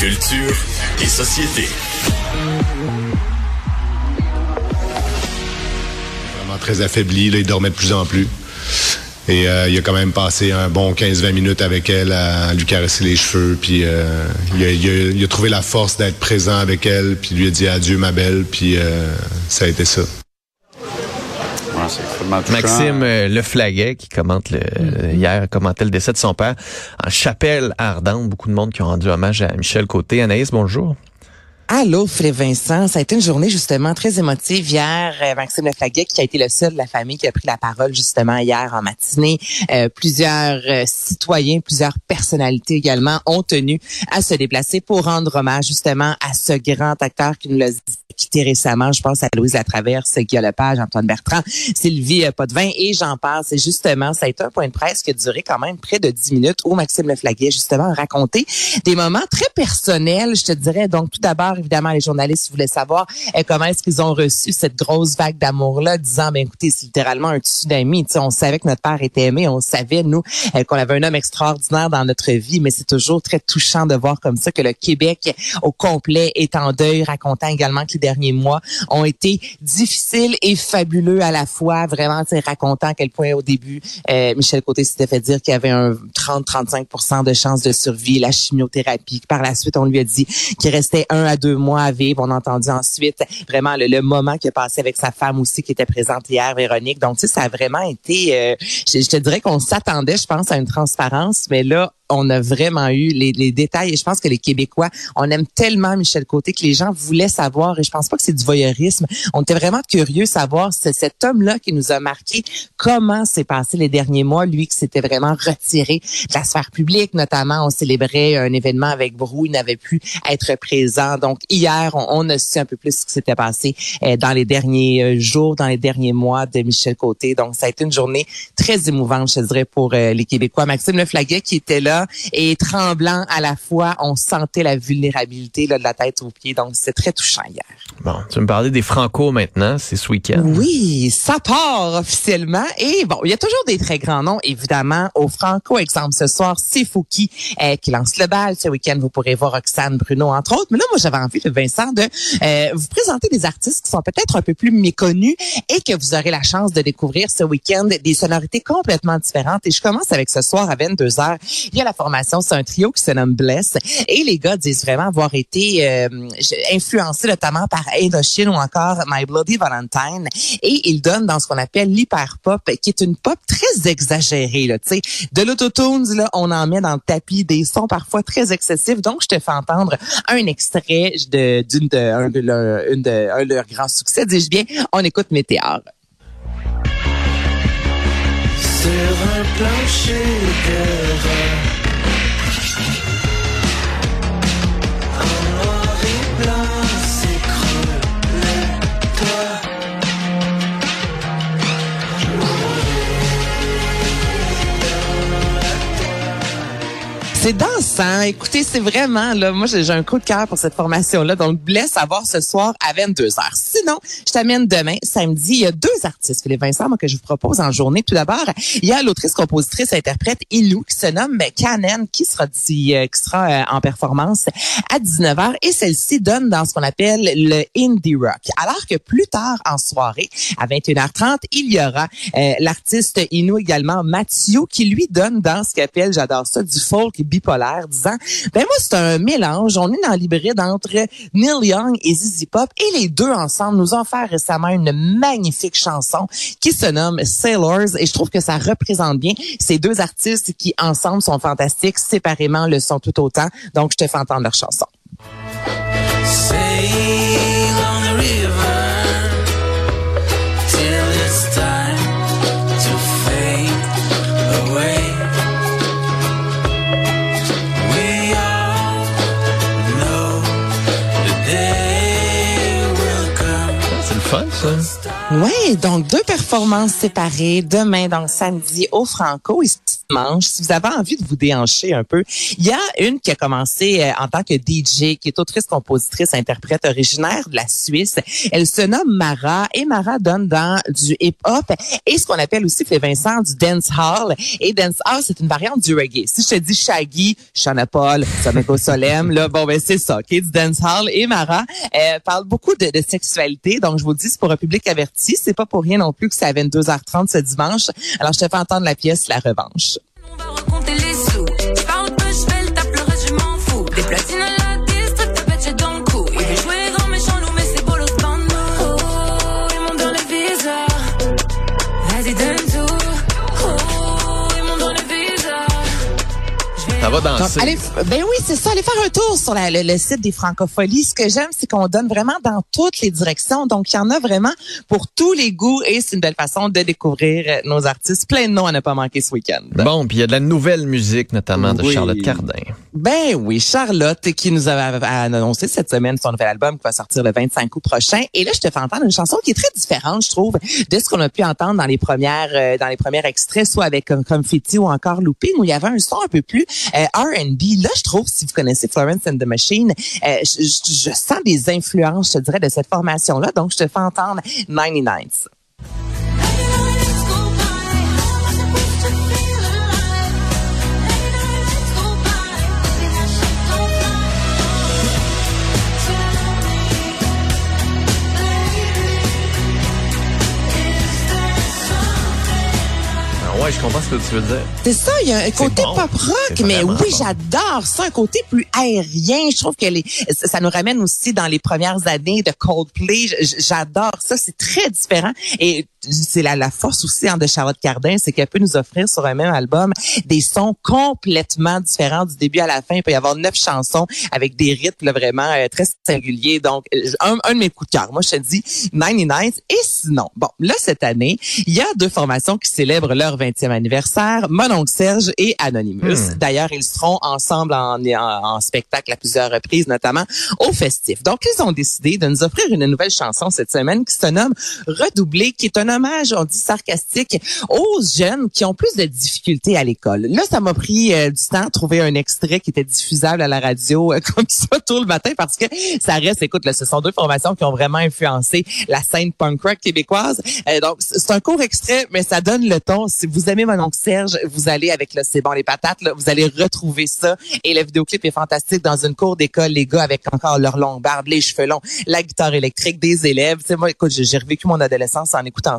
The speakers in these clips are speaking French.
Culture et société. Vraiment très affaibli, il dormait de plus en plus. Et euh, il a quand même passé un bon 15-20 minutes avec elle à lui caresser les cheveux. Puis euh, il, a, il il trouvé la force d'être présent avec elle. Puis lui a dit adieu ma belle. Puis euh, ça a été ça. Ouais, c'est extrêmement touchant. Maxime euh, Leflaguet qui commente le, Mm-hmm. hier commentait le décès de son père en chapelle ardente. Beaucoup de monde qui ont rendu hommage à Michel Côté. Anaïs, bonjour. Allô, Philippe Vincent. Ça a été une journée justement très émotive hier. Euh, Maxime Leflaguet, qui a été le seul de la famille qui a pris la parole justement hier en matinée. Euh, plusieurs euh, citoyens, plusieurs personnalités également ont tenu à se déplacer pour rendre hommage justement à ce grand acteur qui nous l'a quitté récemment. Je pense à Louise Latraverse, Guy Lepage, Antoine Bertrand, Sylvie euh, Potvin et j'en passe. Et justement, ça a été un point de presse qui a duré quand même près de 10 minutes où Maxime Leflaguet justement a raconté des moments très personnels, je te dirais. Donc, tout d'abord, évidemment, les journalistes voulaient savoir euh, comment est-ce qu'ils ont reçu cette grosse vague d'amour-là, disant, ben écoutez, c'est littéralement un tsunami. Tu sais, on savait que notre père était aimé, on savait, nous, euh, qu'on avait un homme extraordinaire dans notre vie, mais c'est toujours très touchant de voir comme ça que le Québec au complet est en deuil, racontant également que les derniers mois ont été difficiles et fabuleux à la fois, vraiment, racontant à quel point au début, euh, Michel Côté s'était fait dire qu'il y avait un 30-35% de chances de survie, la chimiothérapie. Par la suite, on lui a dit qu'il restait un à deux mois à vivre. On a entendu ensuite vraiment le, le moment qu'il a passé avec sa femme aussi qui était présente hier, Véronique. Donc, tu sais, ça a vraiment été, euh, je, je te dirais qu'on s'attendait, je pense, à une transparence, mais là, on a vraiment eu les, les détails et je pense que les Québécois, on aime tellement Michel Côté que les gens voulaient savoir et je pense pas que c'est du voyeurisme. On était vraiment curieux de savoir cet homme-là qui nous a marqué comment s'est passé les derniers mois, lui qui s'était vraiment retiré de la sphère publique, notamment on célébrait un événement avec Brou, il n'avait pu être présent. Donc hier, on, on a su un peu plus ce qui s'était passé euh, dans les derniers euh, jours, dans les derniers mois de Michel Côté. Donc ça a été une journée très émouvante, je dirais, pour euh, les Québécois. Maxime Leflaguet qui était là et tremblant à la fois, on sentait la vulnérabilité là, de la tête aux pieds. Donc c'est très touchant hier. Bon, tu veux me parler des Franco maintenant, c'est ce week-end? Oui, ça part officiellement. Et bon, il y a toujours des très grands noms, évidemment. Au Franco, exemple, ce soir, c'est Fouki euh, qui lance le bal. Ce week-end, vous pourrez voir Roxane Bruno, entre autres. Mais là, moi, j'avais envie, de Vincent, de euh, vous présenter des artistes qui sont peut-être un peu plus méconnus et que vous aurez la chance de découvrir ce week-end des sonorités complètement différentes. Et je commence avec ce soir à 22 h Il y a la formation, c'est un trio qui se nomme Bless. Et les gars disent vraiment avoir été euh, influencés notamment par Indochine ou encore My Bloody Valentine. Et ils donnent dans ce qu'on appelle l'hyper pop, qui est une pop très exagérée. Là, tu sais, de l'autotunes, on en met dans le tapis des sons parfois très excessifs. Donc, je te fais entendre un extrait de d'une de un de un de leurs grands succès. Dis-je bien, on écoute Météor. Sur un plancher de C'est dansant. Écoutez, c'est vraiment, là, moi, j'ai un coup de cœur pour cette formation-là. Donc, blesse à voir ce soir à 22 h Sinon, je t'amène demain, samedi. Il y a deux artistes, Philippe Vincent, moi, que je vous propose en journée. Tout d'abord, il y a l'autrice, compositrice, interprète Ilou, qui se nomme Canen, qui sera, euh, qui sera euh, en performance à 19 h Et celle-ci donne dans ce qu'on appelle le indie rock. Alors que plus tard en soirée, à 21h30, il y aura euh, l'artiste Inou également, Mathieu, qui lui donne dans ce qu'il appelle, j'adore ça, du folk bipolaire, disant, ben moi, c'est un mélange. On est dans l'hybride entre Neil Young et Zizi Pop. Et les deux ensemble nous ont fait récemment une magnifique chanson qui se nomme Sailors. Et je trouve que ça représente bien ces deux artistes qui, ensemble, sont fantastiques. Séparément, le sont tout autant. Donc, je te fais entendre leur chanson. Sail Oui, donc deux performances séparées demain, donc samedi au Franco et dimanche. Si vous avez envie de vous déhancher un peu, il y a une qui a commencé euh, en tant que DJ, qui est autrice, compositrice, interprète originaire de la Suisse. Elle se nomme Mara et Mara donne dans du hip-hop et ce qu'on appelle aussi, fait Vincent, du dance hall. Et dance hall, c'est une variante du reggae. Si je te dis Shaggy, Shana Paul, Someko Solem, là, bon, ben c'est ça, OK, du dance hall. Et Mara euh, parle beaucoup de, de sexualité, donc je vous dis, c'est pour un public averti. C'est pas pour rien non plus que c'est à 22h30 ce dimanche. Alors, je te fais entendre la pièce La Revanche. On va raconter les sous. Je fais le tape, le reste, je m'en fous. Des platines Ça va Donc, danser. allez, ben oui, c'est ça. Allez faire un tour sur la- le, le site des Francopholies. Ce que j'aime, c'est qu'on donne vraiment dans toutes les directions. Donc, il y en a vraiment pour tous les goûts et c'est une belle façon de découvrir euh, nos artistes. Plein de noms à ne pas manquer ce week-end. Bon, puis il y a de la nouvelle musique, notamment de Oui. Charlotte Cardin. Ben oui, Charlotte qui nous a, annoncé cette semaine son nouvel album qui va sortir le 25 août prochain. Et là, je te fais entendre une chanson qui est très différente, je trouve, de ce qu'on a pu entendre dans les premières, euh, dans les premiers extraits, soit avec euh, Confetti ou encore Looping, où il y avait un son un peu plus euh, R&B. Là, je trouve, si vous connaissez Florence and the Machine, euh, je, je- je sens des influences, je dirais, de cette formation-là. Donc, je te fais entendre 99. Je comprends ce que tu veux dire. C'est ça, il y a un côté bon. pop rock, mais oui, bon. j'adore ça, un côté plus aérien. Je trouve que les, ça nous ramène aussi dans les premières années de Coldplay. J'adore ça, c'est très différent et c'est la, la force aussi hein, de Charlotte Cardin, c'est qu'elle peut nous offrir sur un même album des sons complètement différents du début à la fin. Il peut y avoir neuf chansons avec des rythmes là, vraiment euh, très singuliers. Donc, un, un de mes coups de cœur. Moi, je te dis 99. Et sinon, bon, là, cette année, il y a deux formations qui célèbrent leur 20e anniversaire, Mon oncle Serge et Anonymous. Hmm. D'ailleurs, ils seront ensemble en, en, en spectacle à plusieurs reprises, notamment au festif. Donc, ils ont décidé de nous offrir une nouvelle chanson cette semaine qui se nomme Redoubler, qui est un hommage, on dit sarcastique, aux jeunes qui ont plus de difficultés à l'école. Là, ça m'a pris euh, du temps de trouver un extrait qui était diffusable à la radio euh, comme ça tout le matin parce que ça reste, écoute, là, ce sont deux formations qui ont vraiment influencé la scène punk rock québécoise. Euh, donc, c'est un court extrait, mais ça donne le ton. Si vous aimez mon oncle Serge, vous allez avec le C'est bon les patates, là, vous allez retrouver ça. Et le vidéoclip est fantastique dans une cour d'école, les gars avec encore leur longue barbe, les cheveux longs, la guitare électrique, des élèves. Tu moi, écoute, j'ai revécu mon adolescence en écoutant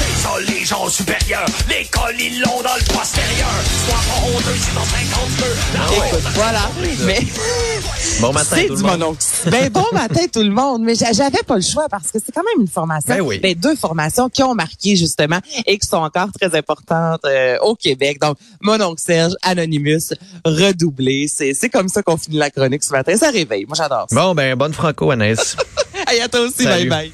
C'est ça, les gens supérieurs. L'école, ils l'ont dans le postérieur. Honteux, c'est dans 50 peu. La honte, Écoute, voilà. Mais Bon matin, c'est tout du le monde. mon oncle. Ben bon matin tout le monde. Mais j'a- j'avais pas le choix parce que c'est quand même une formation. Ben oui. Ben, deux formations qui ont marqué justement et qui sont encore très importantes euh, au Québec. Donc mon oncle Serge, Anonymous, redoublé. C'est c'est comme ça qu'on finit la chronique ce matin. Ça réveille. Moi j'adore ça. Bon, ben, bonne franco, Anaïs. Hey, à toi aussi. Salut. Bye bye.